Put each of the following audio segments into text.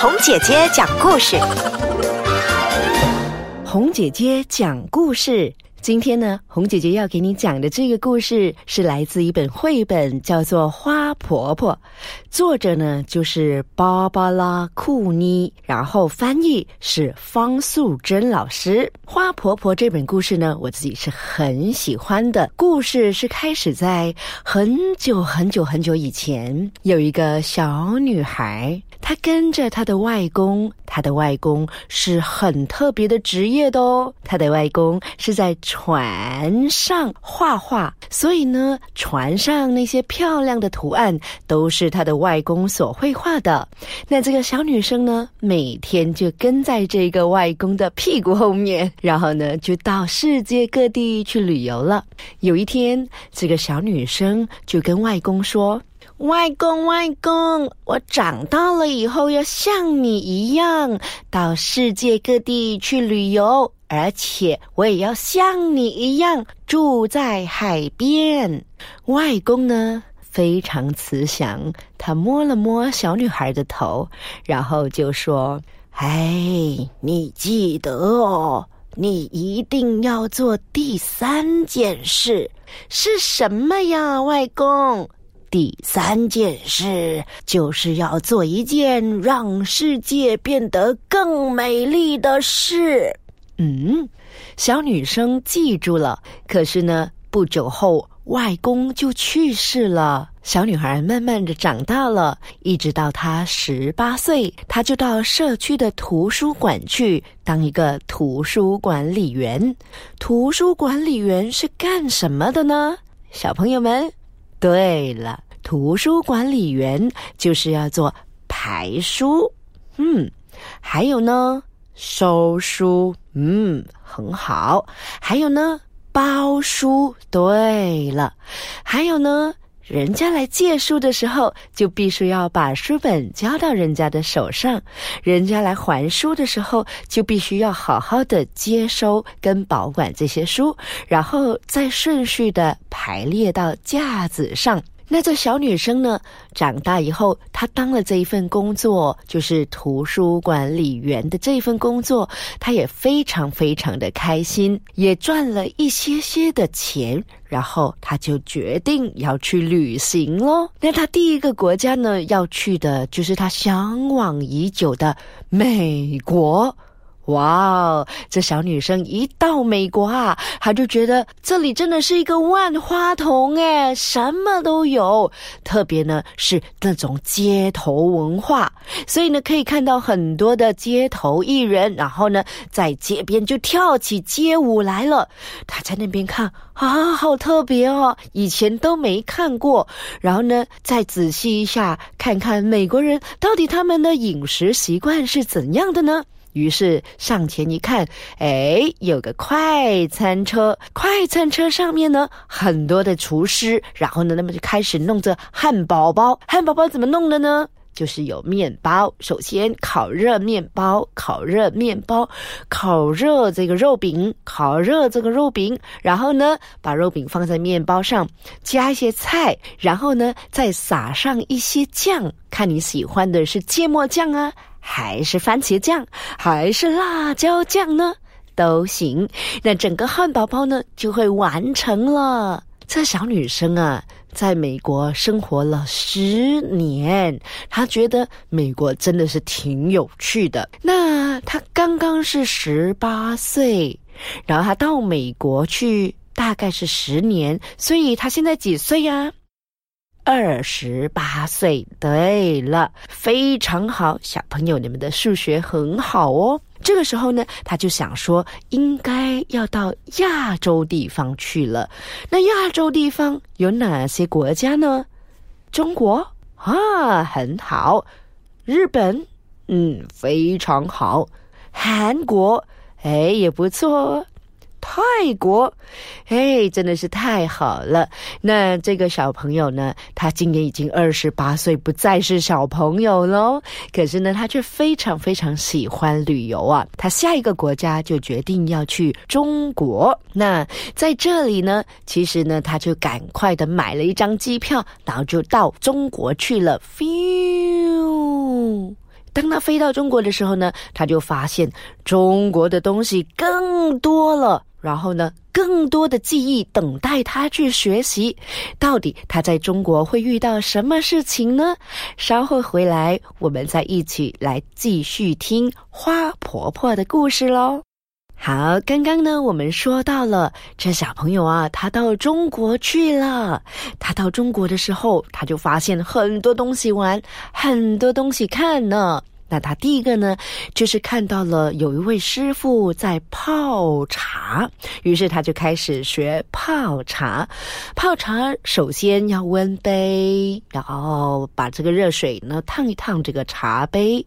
红姐姐讲故事。红姐姐讲故事。今天呢，红姐姐要给你讲的这个故事是来自一本绘本，叫做《花婆婆》，作者呢就是芭芭拉·库妮，然后翻译是方素珍老师。《花婆婆》这本故事呢，我自己是很喜欢的。故事是开始在很久很久很久以前，有一个小女孩。他跟着他的外公，他的外公是很特别的职业的哦。他的外公是在船上画画，所以呢，船上那些漂亮的图案都是他的外公所绘画的。那这个小女生呢，每天就跟在这个外公的屁股后面，然后呢，就到世界各地去旅游了。有一天，这个小女生就跟外公说。外公，外公，我长大了以后要像你一样到世界各地去旅游，而且我也要像你一样住在海边。外公呢非常慈祥，他摸了摸小女孩的头，然后就说：“哎，你记得哦，你一定要做第三件事，是什么呀，外公？”第三件事就是要做一件让世界变得更美丽的事。嗯，小女生记住了。可是呢，不久后外公就去世了。小女孩慢慢的长大了，一直到她十八岁，她就到社区的图书馆去当一个图书管理员。图书管理员是干什么的呢？小朋友们。对了，图书管理员就是要做排书，嗯，还有呢，收书，嗯，很好，还有呢，包书，对了，还有呢，人家来借书的时候，就必须要把书本交到人家的手上；人家来还书的时候，就必须要好好的接收跟保管这些书，然后再顺序的。排列到架子上。那这小女生呢？长大以后，她当了这一份工作，就是图书管理员的这一份工作，她也非常非常的开心，也赚了一些些的钱。然后，她就决定要去旅行喽。那她第一个国家呢，要去的就是她向往已久的美国。哇哦！这小女生一到美国啊，她就觉得这里真的是一个万花筒哎，什么都有。特别呢是那种街头文化，所以呢可以看到很多的街头艺人，然后呢在街边就跳起街舞来了。她在那边看啊，好特别哦，以前都没看过。然后呢再仔细一下看看美国人到底他们的饮食习惯是怎样的呢？于是上前一看，哎，有个快餐车，快餐车上面呢很多的厨师，然后呢，那么就开始弄着汉堡包。汉堡包怎么弄的呢？就是有面包，首先烤热面包，烤热面包，烤热这个肉饼，烤热这个肉饼，然后呢，把肉饼放在面包上，加一些菜，然后呢，再撒上一些酱，看你喜欢的是芥末酱啊。还是番茄酱，还是辣椒酱呢？都行。那整个汉堡包呢，就会完成了。这小女生啊，在美国生活了十年，她觉得美国真的是挺有趣的。那她刚刚是十八岁，然后她到美国去，大概是十年，所以她现在几岁呀？二十八岁，对了，非常好，小朋友，你们的数学很好哦。这个时候呢，他就想说，应该要到亚洲地方去了。那亚洲地方有哪些国家呢？中国啊，很好。日本，嗯，非常好。韩国，哎，也不错。泰国，哎，真的是太好了。那这个小朋友呢，他今年已经二十八岁，不再是小朋友喽。可是呢，他却非常非常喜欢旅游啊。他下一个国家就决定要去中国。那在这里呢，其实呢，他就赶快的买了一张机票，然后就到中国去了。当他飞到中国的时候呢，他就发现中国的东西更多了，然后呢，更多的记忆等待他去学习。到底他在中国会遇到什么事情呢？稍后回来，我们再一起来继续听花婆婆的故事喽。好，刚刚呢，我们说到了这小朋友啊，他到中国去了。他到中国的时候，他就发现很多东西玩，很多东西看呢。那他第一个呢，就是看到了有一位师傅在泡茶，于是他就开始学泡茶。泡茶首先要温杯，然后把这个热水呢烫一烫这个茶杯，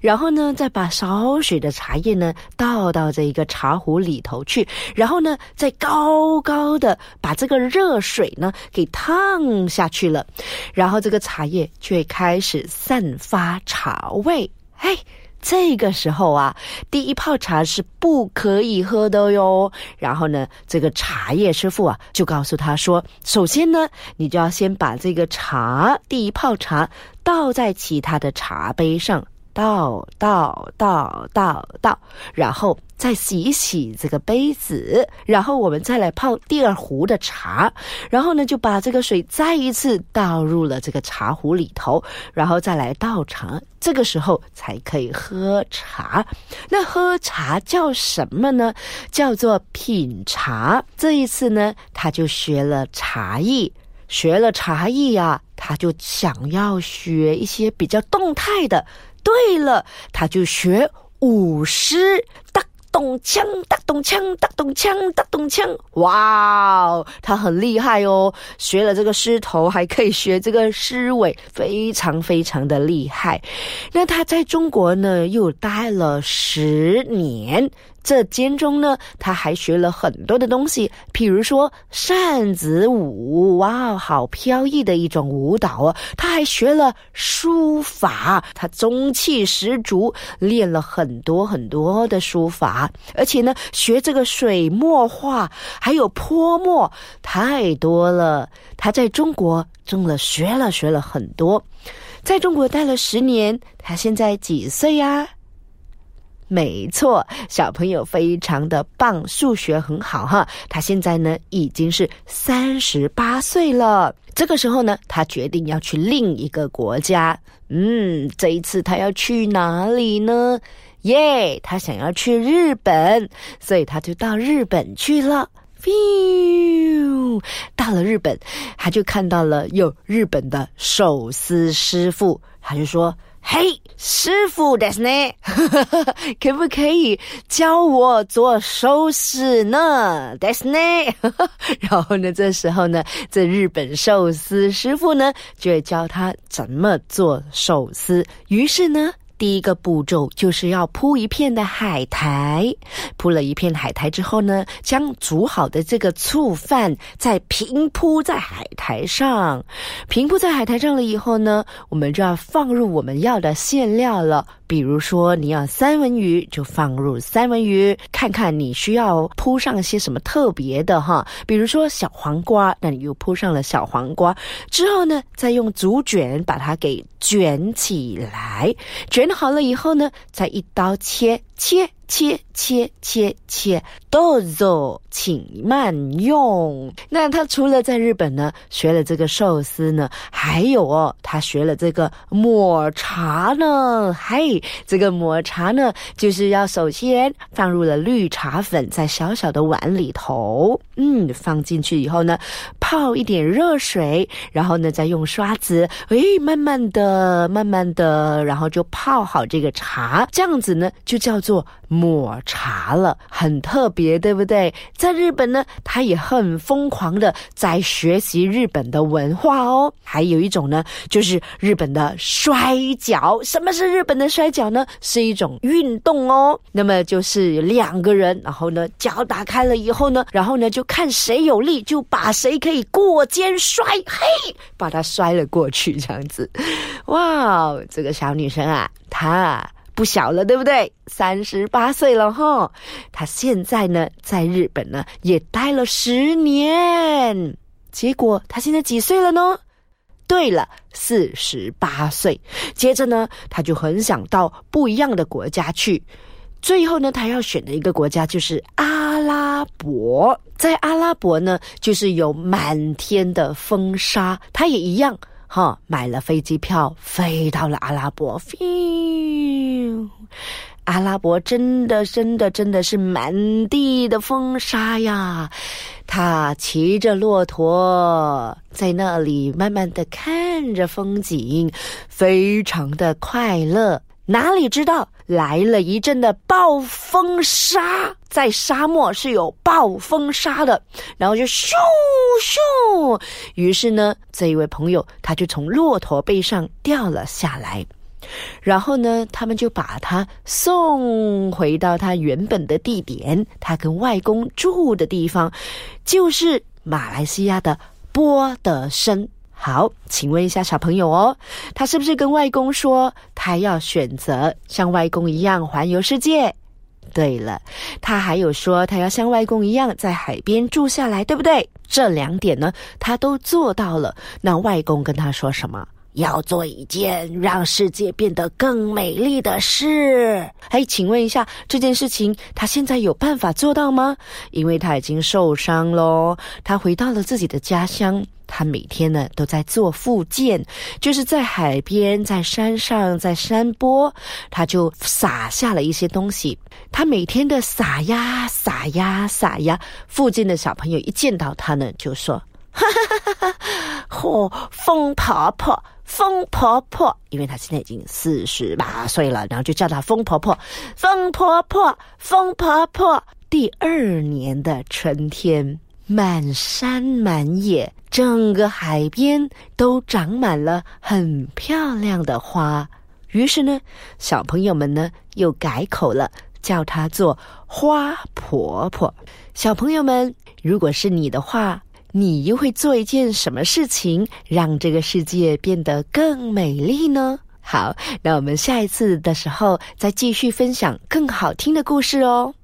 然后呢再把少许的茶叶呢倒到这一个茶壶里头去，然后呢再高高的把这个热水呢给烫下去了，然后这个茶叶就会开始散发茶味。哎，这个时候啊，第一泡茶是不可以喝的哟。然后呢，这个茶叶师傅啊，就告诉他说：首先呢，你就要先把这个茶第一泡茶倒在其他的茶杯上。倒倒倒倒倒，然后再洗一洗这个杯子，然后我们再来泡第二壶的茶，然后呢就把这个水再一次倒入了这个茶壶里头，然后再来倒茶，这个时候才可以喝茶。那喝茶叫什么呢？叫做品茶。这一次呢，他就学了茶艺，学了茶艺呀，他就想要学一些比较动态的。对了，他就学舞狮，哒咚锵，哒咚锵，哒咚锵，哒咚锵。哇哦，他很厉害哦，学了这个狮头，还可以学这个狮尾，非常非常的厉害。那他在中国呢，又待了十年。这间中呢，他还学了很多的东西，譬如说扇子舞，哇，好飘逸的一种舞蹈哦。他还学了书法，他中气十足，练了很多很多的书法，而且呢，学这个水墨画，还有泼墨，太多了。他在中国真了学了学了很多，在中国待了十年，他现在几岁呀？没错，小朋友非常的棒，数学很好哈。他现在呢已经是三十八岁了。这个时候呢，他决定要去另一个国家。嗯，这一次他要去哪里呢？耶，他想要去日本，所以他就到日本去了。到了日本，他就看到了有日本的寿司师傅，他就说。嘿，师傅，ですね，可不可以教我做寿司呢？ですね。然后呢，这时候呢，这日本寿司师傅呢，就会教他怎么做寿司。于是呢。 第一个步骤就是要铺一片的海苔，铺了一片海苔之后呢，将煮好的这个醋饭再平铺在海苔上，平铺在海苔上了以后呢，我们就要放入我们要的馅料了。比如说你要三文鱼，就放入三文鱼，看看你需要铺上些什么特别的哈。比如说小黄瓜，那你又铺上了小黄瓜，之后呢，再用竹卷把它给卷起来，卷好了以后呢，再一刀切切。切切切切，豆豆，请慢用。那他除了在日本呢学了这个寿司呢，还有哦，他学了这个抹茶呢。嘿，这个抹茶呢，就是要首先放入了绿茶粉在小小的碗里头，嗯，放进去以后呢，泡一点热水，然后呢，再用刷子，哎，慢慢的、慢慢的，然后就泡好这个茶，这样子呢，就叫做。抹茶了，很特别，对不对？在日本呢，他也很疯狂的在学习日本的文化哦。还有一种呢，就是日本的摔跤。什么是日本的摔跤呢？是一种运动哦。那么就是两个人，然后呢，脚打开了以后呢，然后呢，就看谁有力，就把谁可以过肩摔，嘿，把他摔了过去，这样子。哇，这个小女生啊，她。不小了，对不对？三十八岁了哈，他现在呢，在日本呢也待了十年。结果他现在几岁了呢？对了，四十八岁。接着呢，他就很想到不一样的国家去。最后呢，他要选的一个国家就是阿拉伯。在阿拉伯呢，就是有满天的风沙，他也一样哈，买了飞机票飞到了阿拉伯。飞阿拉伯真的真的真的是满地的风沙呀！他骑着骆驼在那里慢慢的看着风景，非常的快乐。哪里知道来了一阵的暴风沙，在沙漠是有暴风沙的，然后就咻咻，于是呢，这一位朋友他就从骆驼背上掉了下来。然后呢，他们就把他送回到他原本的地点，他跟外公住的地方，就是马来西亚的波德森。好，请问一下小朋友哦，他是不是跟外公说他要选择像外公一样环游世界？对了，他还有说他要像外公一样在海边住下来，对不对？这两点呢，他都做到了。那外公跟他说什么？要做一件让世界变得更美丽的事。哎，请问一下，这件事情他现在有办法做到吗？因为他已经受伤喽。他回到了自己的家乡，他每天呢都在做复健，就是在海边、在山上、在山坡，他就撒下了一些东西。他每天的撒呀撒呀撒呀，附近的小朋友一见到他呢，就说：“哈哈哈哈哈，嚯，疯婆婆！”疯婆婆，因为她现在已经四十八岁了，然后就叫她疯婆婆。疯婆婆，疯婆婆。第二年的春天，满山满野，整个海边都长满了很漂亮的花。于是呢，小朋友们呢又改口了，叫她做花婆婆。小朋友们，如果是你的话。你又会做一件什么事情，让这个世界变得更美丽呢？好，那我们下一次的时候再继续分享更好听的故事哦。